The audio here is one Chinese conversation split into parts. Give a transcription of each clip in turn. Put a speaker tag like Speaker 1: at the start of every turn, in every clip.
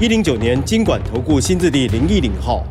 Speaker 1: 一零九年金管投顾新字第零一零号。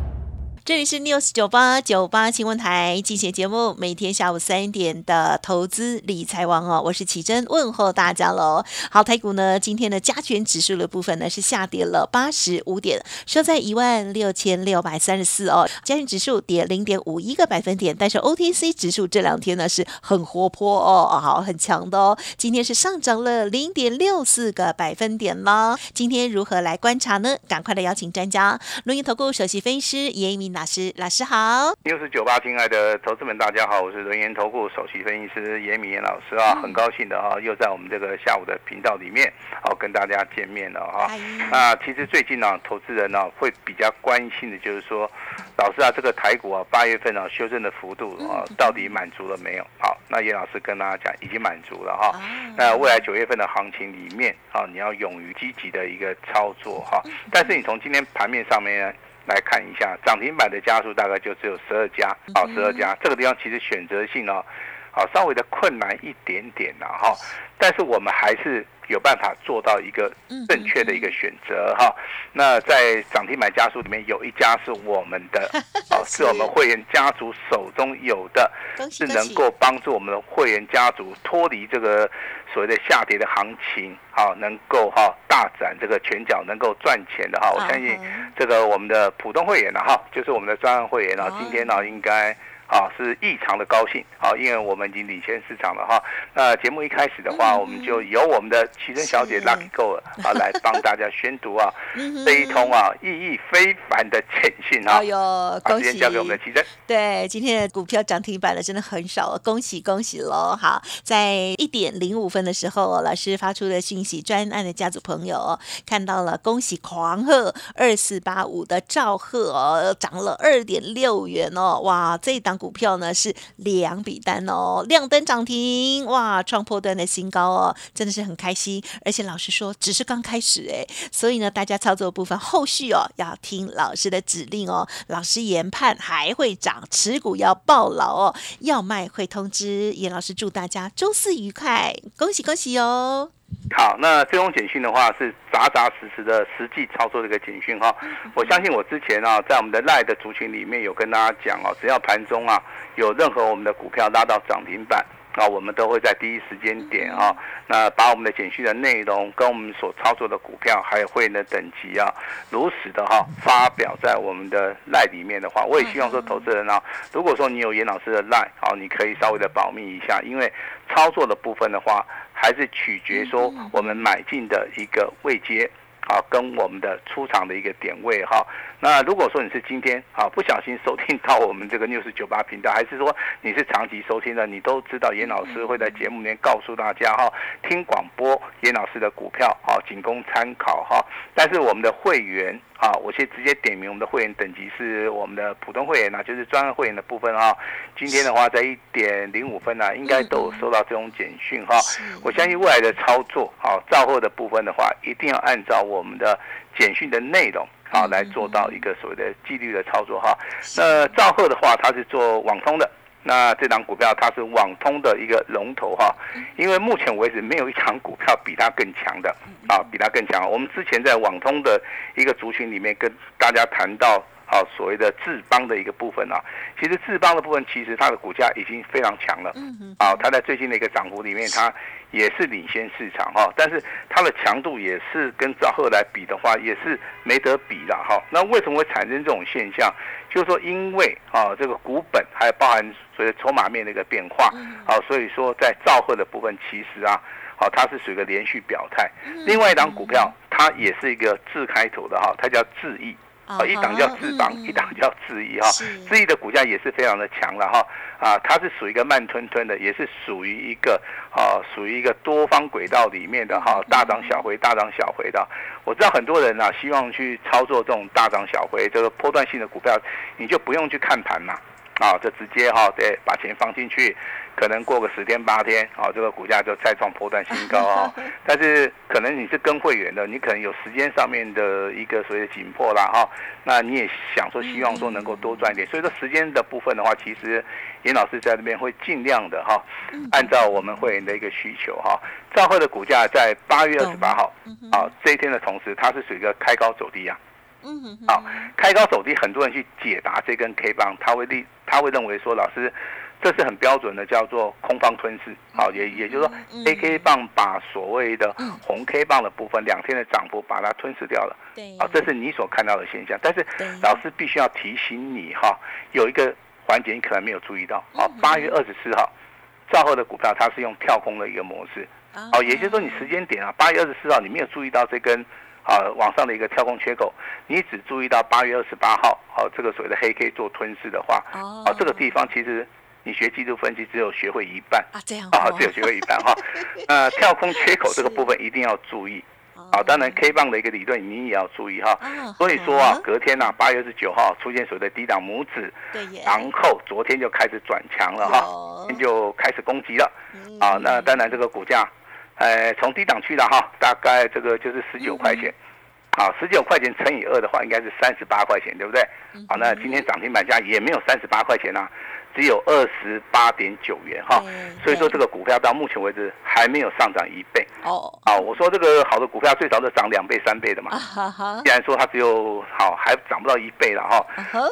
Speaker 2: 这里是 News 九八九八新闻台进行节目，每天下午三点的投资理财王哦，我是启珍，问候大家喽。好，台股呢，今天的加权指数的部分呢是下跌了八十五点，收在一万六千六百三十四哦，加权指数跌零点五一个百分点，但是 OTC 指数这两天呢是很活泼哦，好很强的哦，今天是上涨了零点六四个百分点啦。今天如何来观察呢？赶快的邀请专家，录音投顾首席分析师严明。老师，老师好。
Speaker 3: 又是九八，亲爱的投资们，大家好，我是人研投顾首席分析师严敏严老师啊，很高兴的啊，又在我们这个下午的频道里面，好跟大家见面了哈。那其实最近呢，投资人呢会比较关心的就是说，老师啊，这个台股啊，八月份啊修正的幅度啊，到底满足了没有？好，那严老师跟大家讲，已经满足了哈。那未来九月份的行情里面啊，你要勇于积极的一个操作哈。但是你从今天盘面上面呢？来看一下涨停板的家数大概就只有十二家，好，十二家。这个地方其实选择性哦，好，稍微的困难一点点呐，哈。但是我们还是有办法做到一个正确的一个选择哈。那在涨停板家族里面有一家是我们的，哦，是我们会员家族手中有的，是能够帮助我们的会员家族脱离这个。所谓的下跌的行情，好，能够哈大展这个拳脚，能够赚钱的哈，我相信这个我们的普通会员呢哈，就是我们的专案会员呢，今天呢应该。啊，是异常的高兴啊，因为我们已经领先市场了哈。那节目一开始的话，我们就由我们的奇珍小姐 Lucky Go 啊 来帮大家宣读啊这一通啊意义非凡的简讯啊。哎
Speaker 2: 呦，恭喜！
Speaker 3: 交给我们的奇珍。
Speaker 2: 对，今天的股票涨停板的真的很少，恭喜恭喜喽！好，在一点零五分的时候，老师发出的讯息，专案的家族朋友看到了，恭喜狂贺二四八五的赵贺哦，涨了二点六元哦，哇，这一档。股股票呢是两笔单哦，亮灯涨停哇，创破段的新高哦，真的是很开心。而且老师说只是刚开始哎，所以呢，大家操作部分后续哦要听老师的指令哦。老师研判还会涨，持股要抱牢哦，要卖会通知。严老师祝大家周四愉快，恭喜恭喜哦！
Speaker 3: 好，那这种简讯的话是扎扎实实的实际操作的一个简讯哈。我相信我之前啊，在我们的赖的族群里面有跟大家讲哦，只要盘中啊有任何我们的股票拉到涨停板啊，我们都会在第一时间点啊，那把我们的简讯的内容跟我们所操作的股票还有会员的等级啊，如实的哈发表在我们的赖里面的话，我也希望说投资人啊，如果说你有严老师的赖，好，你可以稍微的保密一下，因为操作的部分的话。还是取决说我们买进的一个位阶，啊，跟我们的出场的一个点位哈。那如果说你是今天啊不小心收听到我们这个六十九八频道，还是说你是长期收听的，你都知道严老师会在节目里面告诉大家哈，听广播严老师的股票啊，仅供参考哈。但是我们的会员。啊，我先直接点名我们的会员等级是我们的普通会员呢，就是专业会员的部分啊。今天的话在一点零五分呢，应该都有收到这种简讯哈。我相信未来的操作，好造货的部分的话，一定要按照我们的简讯的内容啊来做到一个所谓的纪律的操作哈。那赵贺的话，他是做网通的。那这档股票它是网通的一个龙头哈，因为目前为止没有一档股票比它更强的啊，比它更强。我们之前在网通的一个族群里面跟大家谈到。好，所谓的智邦的一个部分啊，其实智邦的部分，其实它的股价已经非常强了。嗯嗯。啊，它在最近的一个涨幅里面，它也是领先市场哈。但是它的强度也是跟兆赫来比的话，也是没得比的哈。那为什么会产生这种现象？就是说，因为啊，这个股本还有包含所谓筹码面的一个变化。啊，所以说在兆赫的部分，其实啊，好，它是属于一个连续表态。另外一档股票，它也是一个字开头的哈，它叫智毅。
Speaker 2: 啊
Speaker 3: 啊，一档叫智邦，
Speaker 2: 嗯
Speaker 3: 一档叫智易哈
Speaker 2: 是。
Speaker 3: 智易的股价也是非常的强了哈，啊，它是属于一个慢吞吞的，也是属于一个啊，属于一个多方轨道里面的哈，大涨小回，大涨小回的。我知道很多人啊，希望去操作这种大涨小回这个波段性的股票，你就不用去看盘嘛。啊，就直接哈、对，把钱放进去，可能过个十天八天，啊，这个股价就再创波段新高啊、但是可能你是跟会员的，你可能有时间上面的一个所谓的紧迫啦哈、那你也想说希望说能够多赚一点，所以说时间的部分的话，其实严老师在那边会尽量的哈、按照我们会员的一个需求哈、兆赫的股价在八月二十八号啊这一天的同时，它是属于一个开高走低啊。
Speaker 2: 嗯哼哼
Speaker 3: 好，开高走低，很多人去解答这根 K 棒，他会立，他会认为说，老师，这是很标准的，叫做空方吞噬。好，也也就是说
Speaker 2: 嗯
Speaker 3: ，A K 棒把所谓的
Speaker 2: 嗯
Speaker 3: 红 K 棒的部分，两天的涨幅把它吞噬掉了。
Speaker 2: 对
Speaker 3: 啊，这是你所看到的现象。但是老师必须要提醒你哈，有一个环节你可能没有注意到。啊
Speaker 2: 嗯，
Speaker 3: 八月二十四号，兆后的股票它是用跳空的一个模式。
Speaker 2: 啊
Speaker 3: 哦，也就是说你时间点啊，八月二十四号你没有注意到这根啊往上的一个跳空缺口，你只注意到八月二十八号，好这个所谓的黑 K 做吞噬的话，
Speaker 2: 哦
Speaker 3: 哦这个地方其实你学技术分析只有学会一半。
Speaker 2: 啊这样
Speaker 3: 啊，
Speaker 2: 哦
Speaker 3: 只有学会一半哈。呃，跳空缺口这个部分一定要注意啊。当然，K 棒的一个理论你也要注意哈。
Speaker 2: 哦
Speaker 3: 所以说啊，隔天呐、八月二十九号出现所谓的低档拇指，
Speaker 2: 对，
Speaker 3: 然后昨天就开始转强了哈，就开始攻击了。
Speaker 2: 嗯
Speaker 3: 啊，那当然这个股价，呃，从低档区了哈，大概这个就是十九块钱，啊，十九块钱乘以二的话，应该是三十八块钱，对不对？好，那今天涨停板价也没有三十八块钱啊、只有二十八点九元哈。
Speaker 2: 对，
Speaker 3: 所以说
Speaker 2: 对
Speaker 3: 这个股票到目前为止还没有上涨一倍。
Speaker 2: 哦。
Speaker 3: 啊。我说这个好的股票最少都涨两倍三倍的嘛。
Speaker 2: 啊，哈哈。
Speaker 3: 既然说它只有好还涨不到一倍了哈，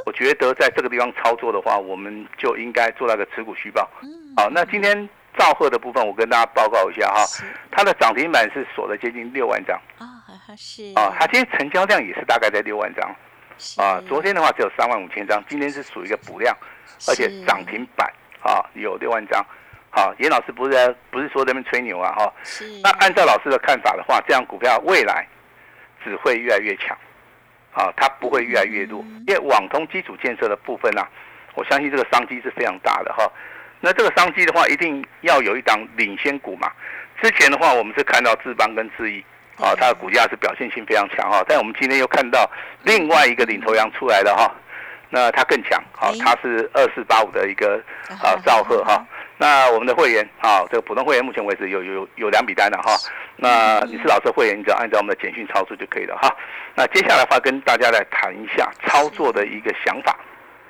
Speaker 3: 我觉得在这个地方操作的话，我们就应该做那个持股虚报。
Speaker 2: 嗯。
Speaker 3: 好，那今天兆赫的部分，我跟大家报告一下哈，它的涨停板是锁了接近六万张。
Speaker 2: 啊是。
Speaker 3: 啊，它今天成交量也是大概在六万张。啊，昨天的话只有三万五千张，今天是属于一个补量，而且
Speaker 2: 是
Speaker 3: 涨停板啊有六万张。好，严老师不是在不是说那边吹牛啊哈，
Speaker 2: 是。
Speaker 3: 那按照老师的看法的话，这样股票未来只会越来越强，啊，它不会越来越弱，因为网通基础建设的部分啊，我相信这个商机是非常大的哈。那这个商机的话，一定要有一档领先股嘛。之前的话，我们是看到智邦跟智毅啊，它的股价是表现性非常强哈，但我们今天又看到另外一个领头羊出来了哈，那它更强，好
Speaker 2: 哎，
Speaker 3: 它是二四八五的一个啊兆赫哈。那我们的会员啊，这个普通会员目前为止有有有两笔单了哈。那你是老师会员，你只要按照我们的简讯操作就可以了哈。那接下来的话，跟大家来谈一下操作的一个想法。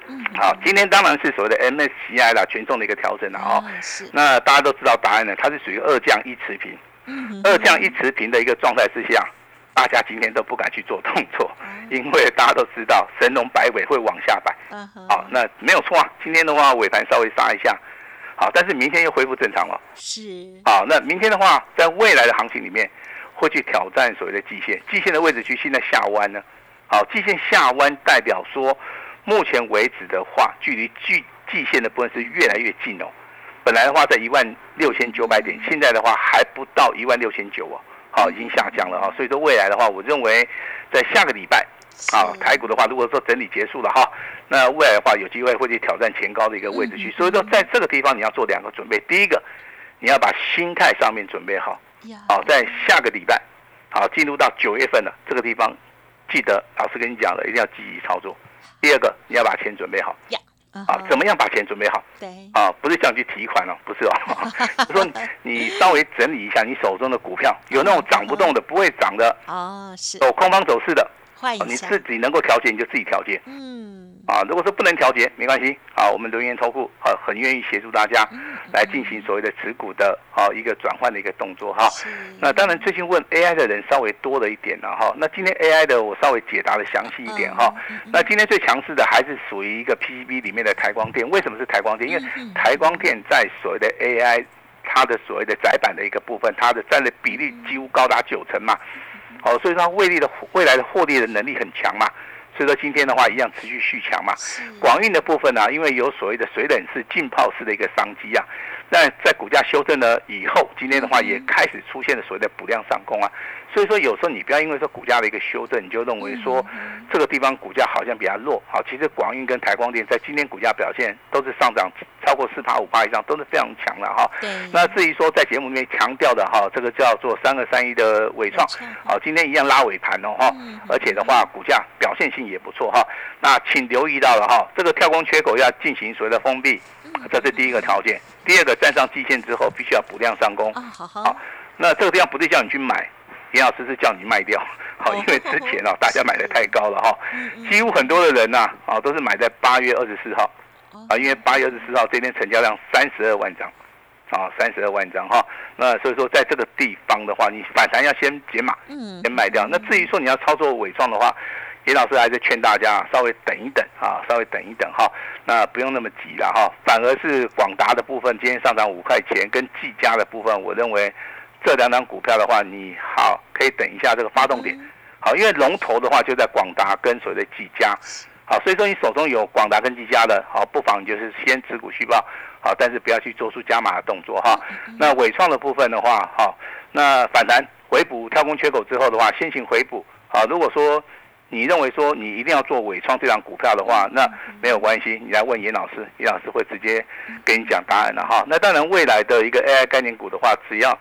Speaker 2: 嗯
Speaker 3: 好，今天当然是所谓的 MSCI 啦，权重的一个调整了哦。那大家都知道答案呢，它是属于二降一持平，
Speaker 2: 嗯
Speaker 3: 二降一持平的一个状态之下，大家今天都不敢去做动作，因为大家都知道神龙摆尾会往下摆。好，那没有错啊。今天的话尾盘稍微杀一下，好，但是明天又恢复正常了。
Speaker 2: 是
Speaker 3: 好，那明天的话，在未来的行情里面，会去挑战所谓的季线，季线的位置区现在下弯呢。好，季线下弯代表说，目前为止的话，距离季季线的部分是越来越近哦。本来的话在一万六千九百点，现在的话还不到一万六千九哦。好，已经下降了哈，所以说未来的话，我认为在下个礼拜啊，台股的话，如果说整理结束了哈，那未来的话有机会会去挑战前高的一个位置区。所以说在这个地方你要做两个准备，第一个你要把心态上面准备好，
Speaker 2: 呀
Speaker 3: 好，在下个礼拜，好进入到九月份了，这个地方记得老师跟你讲了，一定要积极操作。第二个你要把钱准备好。啊，怎么样把钱准备好？
Speaker 2: 对。
Speaker 3: 啊，不是叫你去提款哦，不是哦，就说你你稍微整理一下你手中的股票，有那种涨不动的、不会涨的、
Speaker 2: 哦是。
Speaker 3: 有空方走势的，
Speaker 2: 换一下
Speaker 3: 啊你自己能够调节你就自己调节
Speaker 2: 嗯
Speaker 3: 啊。如果说不能调节，没关系啊，我们留言投顾啊很愿意协助大家来进行所谓的持股的啊一个转换的一个动作哈。
Speaker 2: 是
Speaker 3: 那当然，最近问 AI 的人稍微多了一点了哈。那今天 AI 的我稍微解答的详细一点哈。那今天最强势的还是属于一个 PCB 里面的台光电。为什么是台光电？因为台光电在所谓的 AI 它的所谓的窄板的一个部分，它的占的比例几乎高达九成嘛。哦，所以说它未来的未来的获利的能力很强嘛。所以说今天的话一样持续续强嘛。广运的部分呢，因为有所谓的水冷式浸泡式的一个商机啊，那在股价修正了以后，今天的话也开始出现了所谓的补量上攻啊。所以说有时候你不要因为说股价的一个修正，你就认为说这个地方股价好像比较弱。好，其实广运跟台光电在今天股价表现都是上涨超过四趴五趴以上，都是非常强的哈。那至于说在节目里面强调的哈，这个叫做三二三一的伟创，好，今天一样拉尾盘哦哈，而且的话股价表现性也不错哈。那请留意到了哈，这个跳空缺口要进行所谓的封闭，这是第一个条件。第二个站上季线之后，必须要补量上攻。
Speaker 2: 好好。
Speaker 3: 那这个地方不是叫你去买。严老师是叫你卖掉，好，因为之前哦，大家买的太高了哈，几乎很多的人呐，啊，都是买在八月二十四号，啊，因为八月二十四号这天成交量三十二万张，啊，三十二万张哈，那所以说在这个地方的话，你反弹要先解码，嗯，先卖掉。那至于说你要操作伪装的话，严老师还是劝大家稍微等一等啊，稍微等一等哈，那不用那么急了哈，反而是广达的部分今天上涨五块钱，跟技嘉的部分，我认为。这两张股票的话，你好可以等一下这个发动点，好，因为龙头的话就在广达跟所谓的技嘉，好，所以说你手中有广达跟技嘉的，好，不妨就是先持股续报，好，但是不要去做出加码的动作哈。那伟创的部分的话，好，那反弹回补跳空缺口之后的话，先行回补，好，如果说你认为说你一定要做伟创这张股票的话，那没有关系，你来问严老师，严老师会直接给你讲答案的哈。那当然未来的一个 AI 概念股的话，只要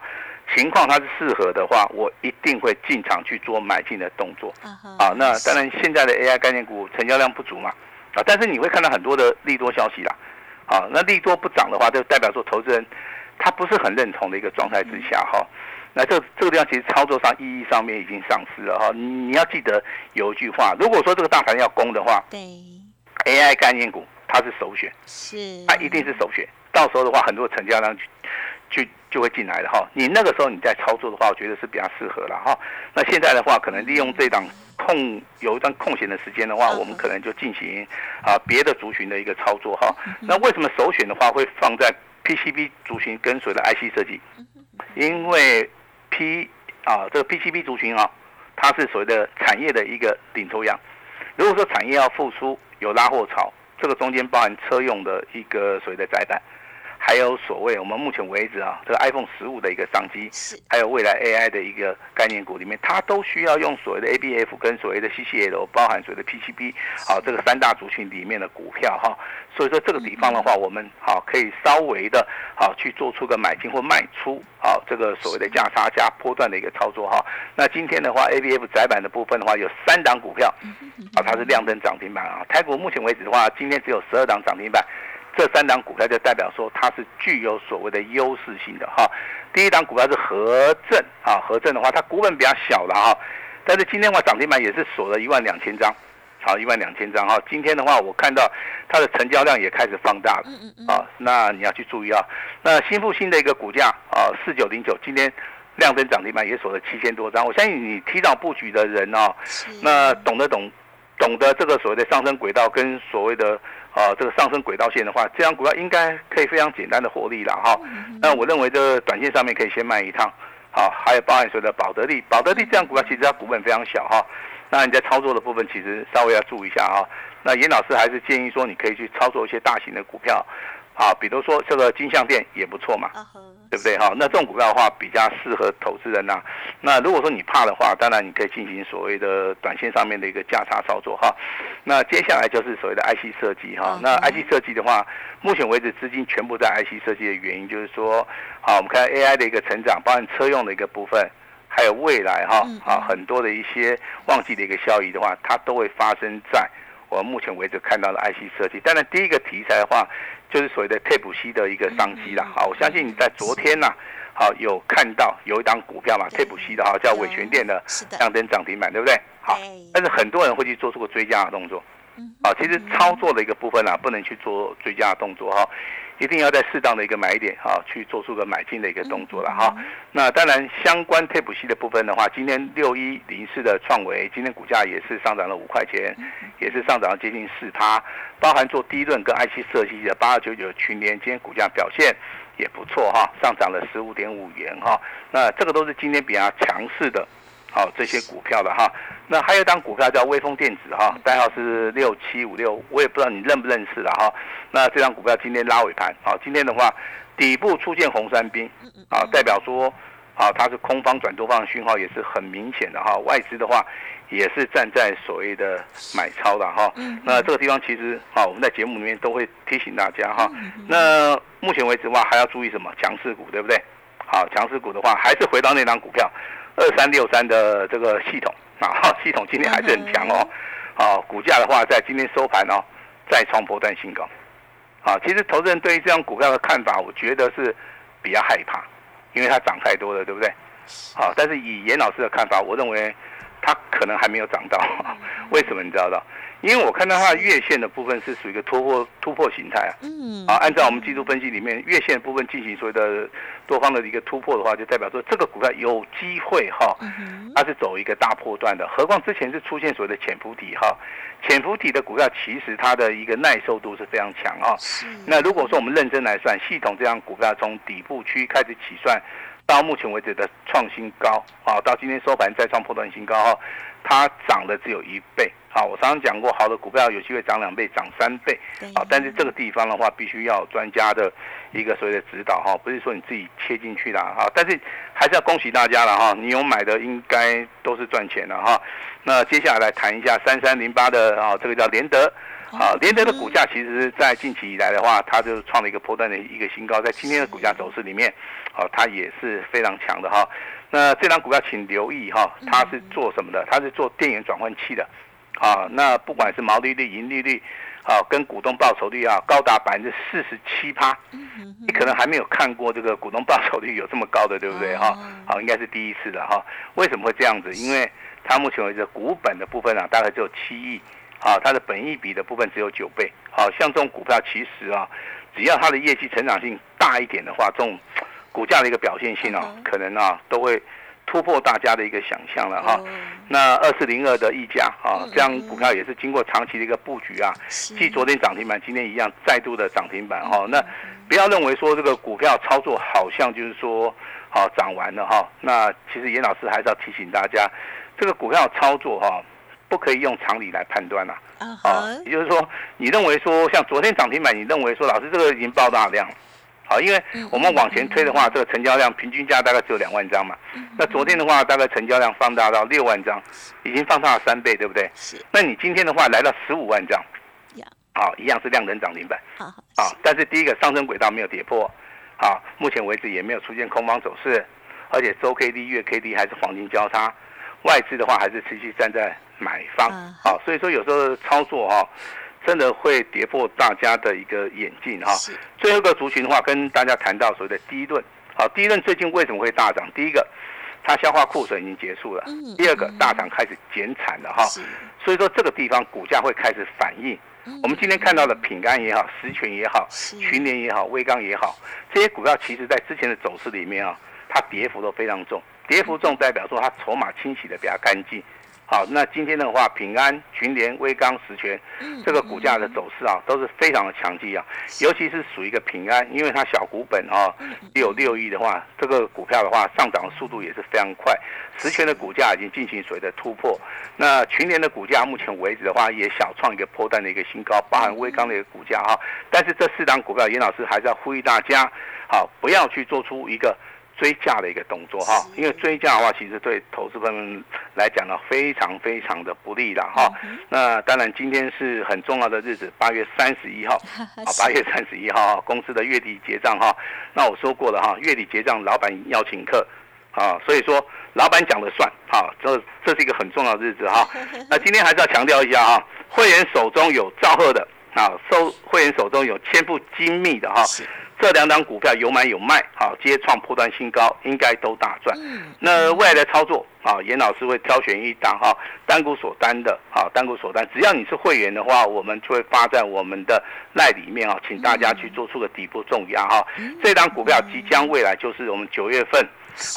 Speaker 3: 情况它是适合的话，我一定会进场去做买进的动作。啊，那当然现在的 AI 概念股成交量不足嘛，啊，但是你会看到很多的利多消息啦。啊，那利多不涨的话，就代表说投资人他不是很认同的一个状态之下哈。那这这个地方其实操作上意义上面已经丧失了哈。你你要记得有一句话，如果说这个大盘要攻的话，
Speaker 2: 对
Speaker 3: ，AI 概念股它是首选，
Speaker 2: 是，
Speaker 3: 它一定是首选。到时候的话，很多成交量就就会进来了哈，你那个时候你在操作的话，我觉得是比较适合了哈。那现在的话，可能利用这档空有一段空闲的时间的话，我们可能就进行啊别的族群的一个操作哈。那为什么首选的话会放在 PCB 族群跟随的 IC 设计？因为 P 啊这个 PCB 族群啊，它是所谓的产业的一个领头羊。如果说产业要复苏，有拉货潮，这个中间包含车用的一个所谓的载板。还有所谓我们目前为止啊，这个 iPhone 十五的一个商机，还有未来 AI 的一个概念股里面，它都需要用所谓的 ABF 跟所谓的 CCL，包含所谓的 PCB，好，这个三大族群里面的股票哈。所以说这个地方的话，我们好可以稍微的好去做出个买进或卖出，好这个所谓的价差加波段的一个操作哈。那今天的话，ABF 窄板的部分的话，有三档股票，啊，它是亮灯涨停板啊。台股目前为止的话，今天只有十二档涨停板。这三档股票就代表说它是具有所谓的优势性的哈。第一档股票是和正啊，和正的话它股本比较小了哈，但是今天的话涨停板也是锁了一万两千张，好一万两千张哈。今天的话我看到它的成交量也开始放大了啊，那你要去注意啊。那新复兴的一个股价啊四九零九，今天量增涨停板也锁了七千多张。我相信你提早布局的人哦，那懂得懂懂得这个所谓的上升轨道跟所谓的。啊，这个上升轨道线的话，这张股票应该可以非常简单的获利了哈。那我认为这个短线上面可以先卖一趟，好，还有包含说的保德利，保德利这样股票其实它股本非常小哈。那你在操作的部分其实稍微要注意一下哈。那严老师还是建议说，你可以去操作一些大型的股票。啊，比如说这个金项店也不错嘛，对不对哈？那这种股票的话比较适合投资人呐。那如果说你怕的话，当然你可以进行所谓的短线上面的一个价差操作哈。那接下来就是所谓的 IC 设计哈。那 IC 设计的话，目前为止资金全部在 IC 设计的原因就是说，好，我们看 AI 的一个成长，包含车用的一个部分，还有未来哈啊很多的一些旺季的一个效益的话，它都会发生在我目前为止看到的 IC 设计。当然第一个题材的话。就是所谓的 Tape C 的一个商机啦，好，我相信你在昨天呐，好有看到有一档股票嘛，Tape C 的哈，叫伟全店的亮灯涨停板，对不对？好，但是很多人会去做出个追加的动作，啊，其实操作的一个部分啊，不能去做追加的动作哈。一定要在适当的一个买点哈，去做出个买进的一个动作了哈。那当然，相关 Tape C 的部分的话，今天六一零四的创维，今天股价也是上涨了五块钱，也是上涨了接近四趴。包含做低润跟 IC 设计的八二九九群联，今天股价表现也不错哈，上涨了十五点五元哈。那这个都是今天比较强势的好这些股票的哈。那还有一档股票叫微风电子哈，代号是六七五六，我也不知道你认不认识了哈。那这张股票今天拉尾盘，好，今天的话底部出现红三兵，啊，代表说。啊，它是空方转多方的讯号也是很明显的哈，外资的话也是站在所谓的买超的哈。那这个地方其实啊，我们在节目里面都会提醒大家哈。那目前为止的话，还要注意什么强势股，对不对？好，强势股的话，还是回到那张股票二三六三的这个系统啊，系统今天还是很强哦。好，股价的话，在今天收盘哦，再创波段新高。啊，其实投资人对于这样股票的看法，我觉得是比较害怕。因为它涨太多了，对不对？好，但是以严老师的看法，我认为它可能还没有涨到。为什么你知道的？因为我看到它的月线的部分是属于一个突破突破形态啊。嗯。啊，按照我们技术分析里面月线部分进行所谓的多方的一个突破的话，就代表说这个股票有机会哈，它是走一个大破段的。何况之前是出现所谓的潜伏底哈，潜伏底的股票其实它的一个耐受度是非常强啊。那如果说我们认真来算，系统这样股票从底部区开始起算。到目前为止的创新高啊，到今天收盘再创破断新高哈，它涨的只有一倍啊。我常常讲过，好的股票有机会涨两倍、涨三倍啊。但是这个地方的话，必须要专家的一个所谓的指导哈，不是说你自己切进去的哈。但是还是要恭喜大家了哈，你有买的应该都是赚钱的哈。那接下来来谈一下三三零八的啊，这个叫联德。啊，联德的股价其实，在近期以来的话，它就创了一个波段的一个新高。在今天的股价走势里面，好，它也是非常强的哈。那这张股票请留意哈，它是做什么的？它是做电源转换器的。啊，那不管是毛利率、盈利率，啊，跟股东报酬率啊，高达百分之四十七趴。你可能还没有看过这个股东报酬率有这么高的，对不对哈？好，应该是第一次的哈。为什么会这样子？因为它目前为止股本的部分啊，大概只有七亿。啊，它的本益比的部分只有九倍。好像这种股票其实啊，只要它的业绩成长性大一点的话，这种股价的一个表现性啊，可能啊都会突破大家的一个想象了哈。那二四零二的溢价啊，这样股票也是经过长期的一个布局啊，继昨天涨停板，今天一样再度的涨停板哈。那不要认为说这个股票操作好像就是说好涨完了哈。那其实严老师还是要提醒大家，这个股票操作哈。不可以用常理来判断呐，啊，也就是说，你认为说像昨天涨停板，你认为说老师这个已经爆大量了，好，因为我们往前推的话，这个成交量平均价大概只有两万张嘛，那昨天的话，大概成交量放大到六万张，已经放大了三倍，对不对？是。那你今天的话来到十五万张，好，一样是量能涨停板，啊，但是第一个上升轨道没有跌破，好，目前为止也没有出现空方走势，而且周 K D、月 K D 还是黄金交叉，外资的话还是持续站在。买方，好，所以说有时候操作哈，真的会跌破大家的一个眼镜哈。最后一个族群的话，跟大家谈到所谓的第一轮，好，第一轮最近为什么会大涨？第一个，它消化库存已经结束了；第二个，大厂开始减产了哈。所以说这个地方股价会开始反应。我们今天看到的品干也好，石泉也好，群联也好，威刚也好，这些股票其实在之前的走势里面啊，它跌幅都非常重，跌幅重代表说它筹码清洗的比较干净。好，那今天的话，平安、群联、威刚、实权，这个股价的走势啊，都是非常的强劲啊。尤其是属于一个平安，因为它小股本啊，只有六亿的话，这个股票的话，上涨的速度也是非常快。实权的股价已经进行所谓的突破，那群联的股价目前为止的话，也小创一个破蛋的一个新高，包含威刚的一个股价哈。但是这四档股票，严老师还是要呼吁大家，好，不要去做出一个。追价的一个动作哈，因为追价的话，其实对投资们来讲呢，非常非常的不利的哈。那当然，今天是很重要的日子，八月三十一号，啊，八月三十一号公司的月底结账哈。那我说过了哈，月底结账，老板要请客，啊，所以说老板讲了算，哈，这这是一个很重要的日子哈。那今天还是要强调一下哈，会员手中有赵贺的啊，收会员手中有千部精密的哈。这两档股票有买有卖，好，接创破断新高，应该都大赚。那未来的操作啊，严老师会挑选一档哈，单股锁单的，好，单股锁单，只要你是会员的话，我们就会发在我们的赖里面啊，请大家去做出个底部重压哈。这档股票即将未来就是我们九月份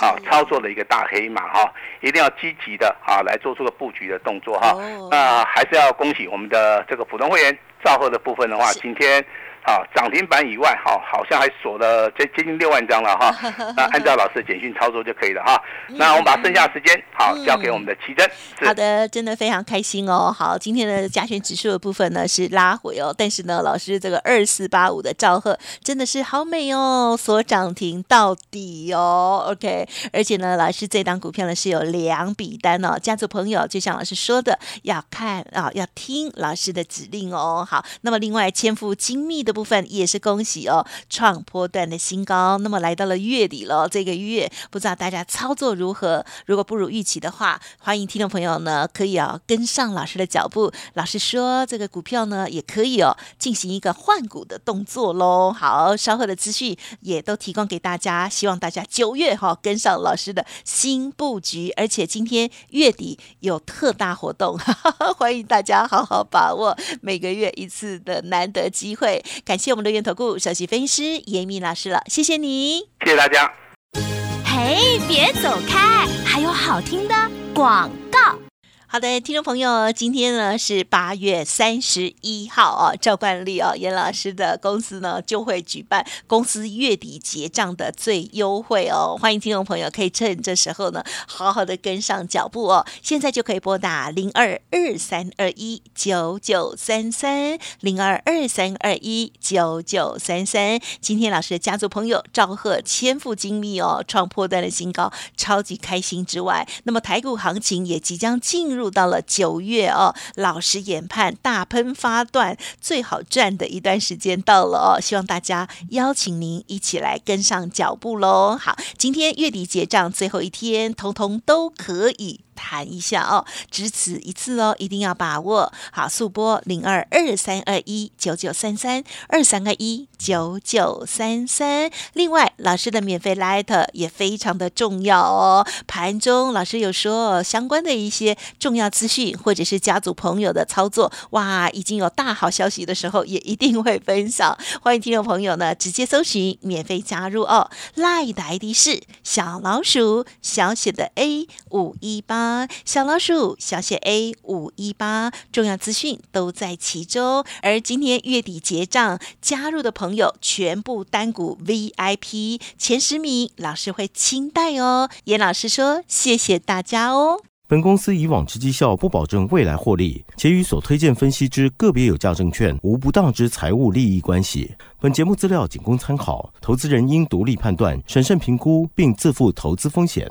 Speaker 3: 啊操作的一个大黑马哈，一定要积极的啊来做出个布局的动作哈。那还是要恭喜我们的这个普通会员造后的部分的话，今天。啊，涨停板以外，哈，好像还锁了接接近六万张了哈。那按照老师的简讯操作就可以了哈。那我们把剩下时间间好交给我们的奇珍。
Speaker 2: 好的，真的非常开心哦。好，今天的加权指数的部分呢是拉回哦，但是呢，老师这个二四八五的兆赫真的是好美哦，锁涨停到底哦。OK，而且呢，老师这档股票呢是有两笔单哦，家族朋友就像老师说的，要看啊，要听老师的指令哦。好，那么另外千富精密的部分也是恭喜哦，创波段的新高。那么来到了月底了，这个月不知道大家操作如何？如果不如预期的话，欢迎听众朋友呢可以哦跟上老师的脚步。老师说这个股票呢也可以哦进行一个换股的动作喽。好，稍后的资讯也都提供给大家，希望大家九月哈跟上老师的新布局，而且今天月底有特大活动，哈哈欢迎大家好好把握每个月一次的难得机会。感谢我们的源投顾首席分析师严敏老师了，谢谢你，
Speaker 3: 谢谢大家。
Speaker 4: 嘿，别走开，还有好听的广告。
Speaker 2: 好的，听众朋友，今天呢是八月三十一号哦，照惯例哦，严老师的公司呢就会举办公司月底结账的最优惠哦，欢迎听众朋友可以趁这时候呢，好好的跟上脚步哦，现在就可以拨打零二二三二一九九三三零二二三二一九九三三。今天老师的家族朋友赵贺千富精密哦，创破断的新高，超级开心之外，那么台股行情也即将进入。入到了九月哦，老实研判大喷发段最好赚的一段时间到了哦，希望大家邀请您一起来跟上脚步喽。好，今天月底结账最后一天，通通都可以。谈一下哦，只此一次哦，一定要把握好。速播零二二三二一九九三三二三二一九九三三。另外，老师的免费 Light 也非常的重要哦。盘中老师有说相关的一些重要资讯，或者是家族朋友的操作，哇，已经有大好消息的时候，也一定会分享。欢迎听众朋友呢，直接搜寻免费加入哦。Light 的 ID 是小老鼠小写的 A 五一八小老鼠小写 A 五一八，重要资讯都在其中。而今天月底结账加入的朋友，全部单股 VIP 前十名，老师会清代哦。严老师说：“谢谢大家哦。”
Speaker 1: 本公司以往之绩效不保证未来获利，且与所推荐分析之个别有价证券无不当之财务利益关系。本节目资料仅供参考，投资人应独立判断、审慎评估，并自负投资风险。